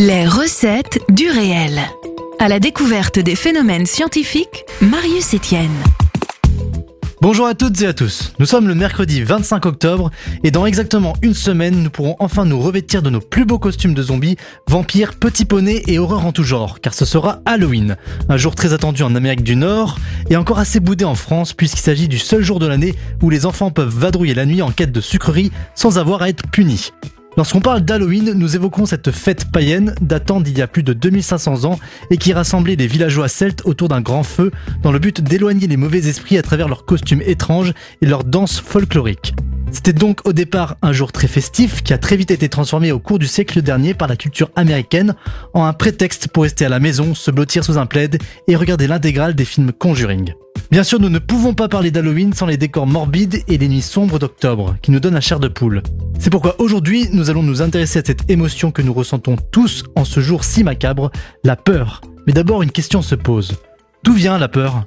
Les recettes du réel. À la découverte des phénomènes scientifiques, Marius Etienne. Bonjour à toutes et à tous. Nous sommes le mercredi 25 octobre et dans exactement une semaine, nous pourrons enfin nous revêtir de nos plus beaux costumes de zombies, vampires, petits poneys et horreurs en tout genre, car ce sera Halloween, un jour très attendu en Amérique du Nord et encore assez boudé en France puisqu'il s'agit du seul jour de l'année où les enfants peuvent vadrouiller la nuit en quête de sucreries sans avoir à être punis. Lorsqu'on parle d'Halloween, nous évoquons cette fête païenne datant d'il y a plus de 2500 ans et qui rassemblait les villageois celtes autour d'un grand feu dans le but d'éloigner les mauvais esprits à travers leurs costumes étranges et leurs danses folkloriques. C'était donc au départ un jour très festif qui a très vite été transformé au cours du siècle dernier par la culture américaine en un prétexte pour rester à la maison, se blottir sous un plaid et regarder l'intégrale des films Conjuring. Bien sûr, nous ne pouvons pas parler d'Halloween sans les décors morbides et les nuits sombres d'octobre, qui nous donnent la chair de poule. C'est pourquoi aujourd'hui, nous allons nous intéresser à cette émotion que nous ressentons tous en ce jour si macabre, la peur. Mais d'abord, une question se pose. D'où vient la peur?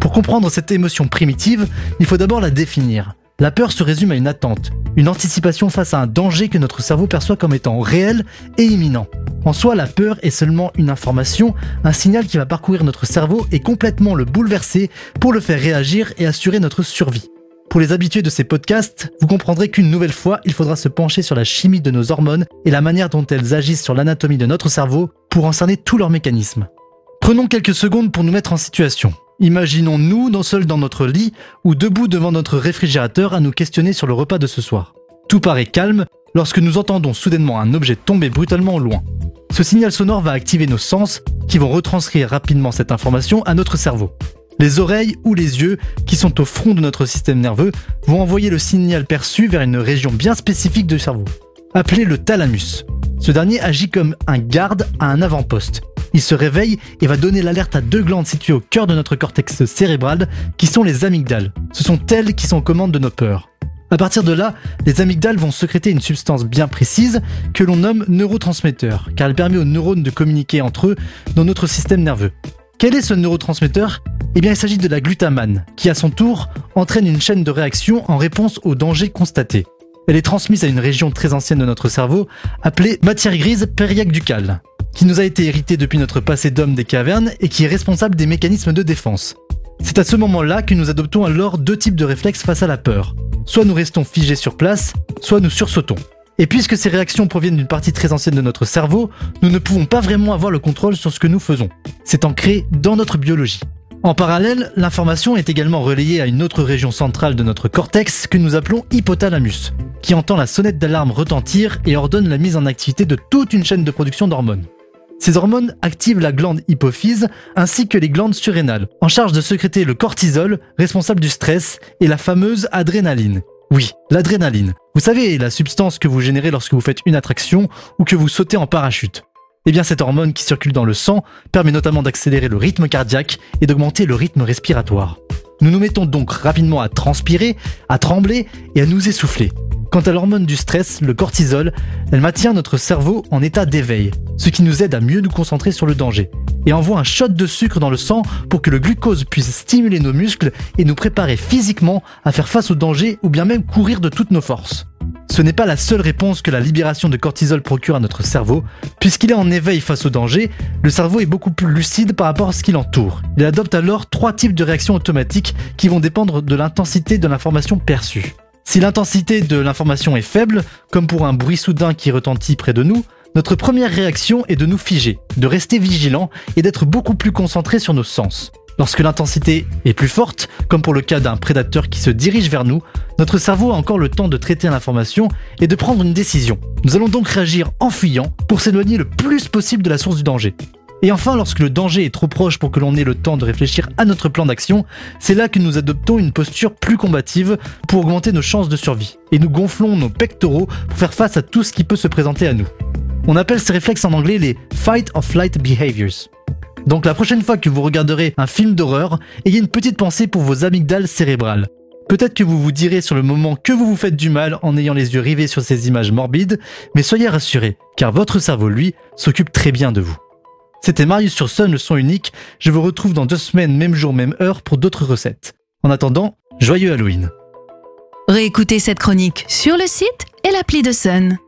Pour comprendre cette émotion primitive, il faut d'abord la définir. La peur se résume à une attente, une anticipation face à un danger que notre cerveau perçoit comme étant réel et imminent. En soi, la peur est seulement une information, un signal qui va parcourir notre cerveau et complètement le bouleverser pour le faire réagir et assurer notre survie. Pour les habitués de ces podcasts, vous comprendrez qu'une nouvelle fois, il faudra se pencher sur la chimie de nos hormones et la manière dont elles agissent sur l'anatomie de notre cerveau pour en cerner tous leurs mécanismes. Prenons quelques secondes pour nous mettre en situation. Imaginons-nous non seuls dans notre lit ou debout devant notre réfrigérateur à nous questionner sur le repas de ce soir. Tout paraît calme lorsque nous entendons soudainement un objet tomber brutalement au loin. Ce signal sonore va activer nos sens qui vont retranscrire rapidement cette information à notre cerveau. Les oreilles ou les yeux, qui sont au front de notre système nerveux, vont envoyer le signal perçu vers une région bien spécifique du cerveau, appelée le thalamus. Ce dernier agit comme un garde à un avant-poste. Il se réveille et va donner l'alerte à deux glandes situées au cœur de notre cortex cérébral, qui sont les amygdales. Ce sont elles qui sont aux commandes de nos peurs. À partir de là, les amygdales vont sécréter une substance bien précise que l'on nomme neurotransmetteur, car elle permet aux neurones de communiquer entre eux dans notre système nerveux. Quel est ce neurotransmetteur? Eh bien, il s'agit de la glutamane, qui à son tour entraîne une chaîne de réaction en réponse au danger constaté. Elle est transmise à une région très ancienne de notre cerveau, appelée matière grise périaque-ducale, qui nous a été héritée depuis notre passé d'homme des cavernes et qui est responsable des mécanismes de défense. C'est à ce moment-là que nous adoptons alors deux types de réflexes face à la peur. Soit nous restons figés sur place, soit nous sursautons. Et puisque ces réactions proviennent d'une partie très ancienne de notre cerveau, nous ne pouvons pas vraiment avoir le contrôle sur ce que nous faisons. C'est ancré dans notre biologie. En parallèle, l'information est également relayée à une autre région centrale de notre cortex que nous appelons hypothalamus, qui entend la sonnette d'alarme retentir et ordonne la mise en activité de toute une chaîne de production d'hormones. Ces hormones activent la glande hypophyse ainsi que les glandes surrénales, en charge de sécréter le cortisol, responsable du stress, et la fameuse adrénaline. Oui, l'adrénaline. Vous savez, la substance que vous générez lorsque vous faites une attraction ou que vous sautez en parachute. Eh bien, cette hormone qui circule dans le sang permet notamment d'accélérer le rythme cardiaque et d'augmenter le rythme respiratoire. Nous nous mettons donc rapidement à transpirer, à trembler et à nous essouffler. Quant à l'hormone du stress, le cortisol, elle maintient notre cerveau en état d'éveil, ce qui nous aide à mieux nous concentrer sur le danger, et envoie un shot de sucre dans le sang pour que le glucose puisse stimuler nos muscles et nous préparer physiquement à faire face au danger ou bien même courir de toutes nos forces. Ce n'est pas la seule réponse que la libération de cortisol procure à notre cerveau. Puisqu'il est en éveil face au danger, le cerveau est beaucoup plus lucide par rapport à ce qui l'entoure. Il adopte alors trois types de réactions automatiques qui vont dépendre de l'intensité de l'information perçue. Si l'intensité de l'information est faible, comme pour un bruit soudain qui retentit près de nous, notre première réaction est de nous figer, de rester vigilant et d'être beaucoup plus concentré sur nos sens. Lorsque l'intensité est plus forte, comme pour le cas d'un prédateur qui se dirige vers nous, notre cerveau a encore le temps de traiter l'information et de prendre une décision. Nous allons donc réagir en fuyant pour s'éloigner le plus possible de la source du danger. Et enfin, lorsque le danger est trop proche pour que l'on ait le temps de réfléchir à notre plan d'action, c'est là que nous adoptons une posture plus combative pour augmenter nos chances de survie. Et nous gonflons nos pectoraux pour faire face à tout ce qui peut se présenter à nous. On appelle ces réflexes en anglais les fight or flight behaviors. Donc la prochaine fois que vous regarderez un film d'horreur, ayez une petite pensée pour vos amygdales cérébrales. Peut-être que vous vous direz sur le moment que vous vous faites du mal en ayant les yeux rivés sur ces images morbides, mais soyez rassurés, car votre cerveau, lui, s'occupe très bien de vous. C'était Marius sur Sun, le son unique. Je vous retrouve dans deux semaines, même jour, même heure, pour d'autres recettes. En attendant, joyeux Halloween. Réécoutez cette chronique sur le site et l'appli de Sun.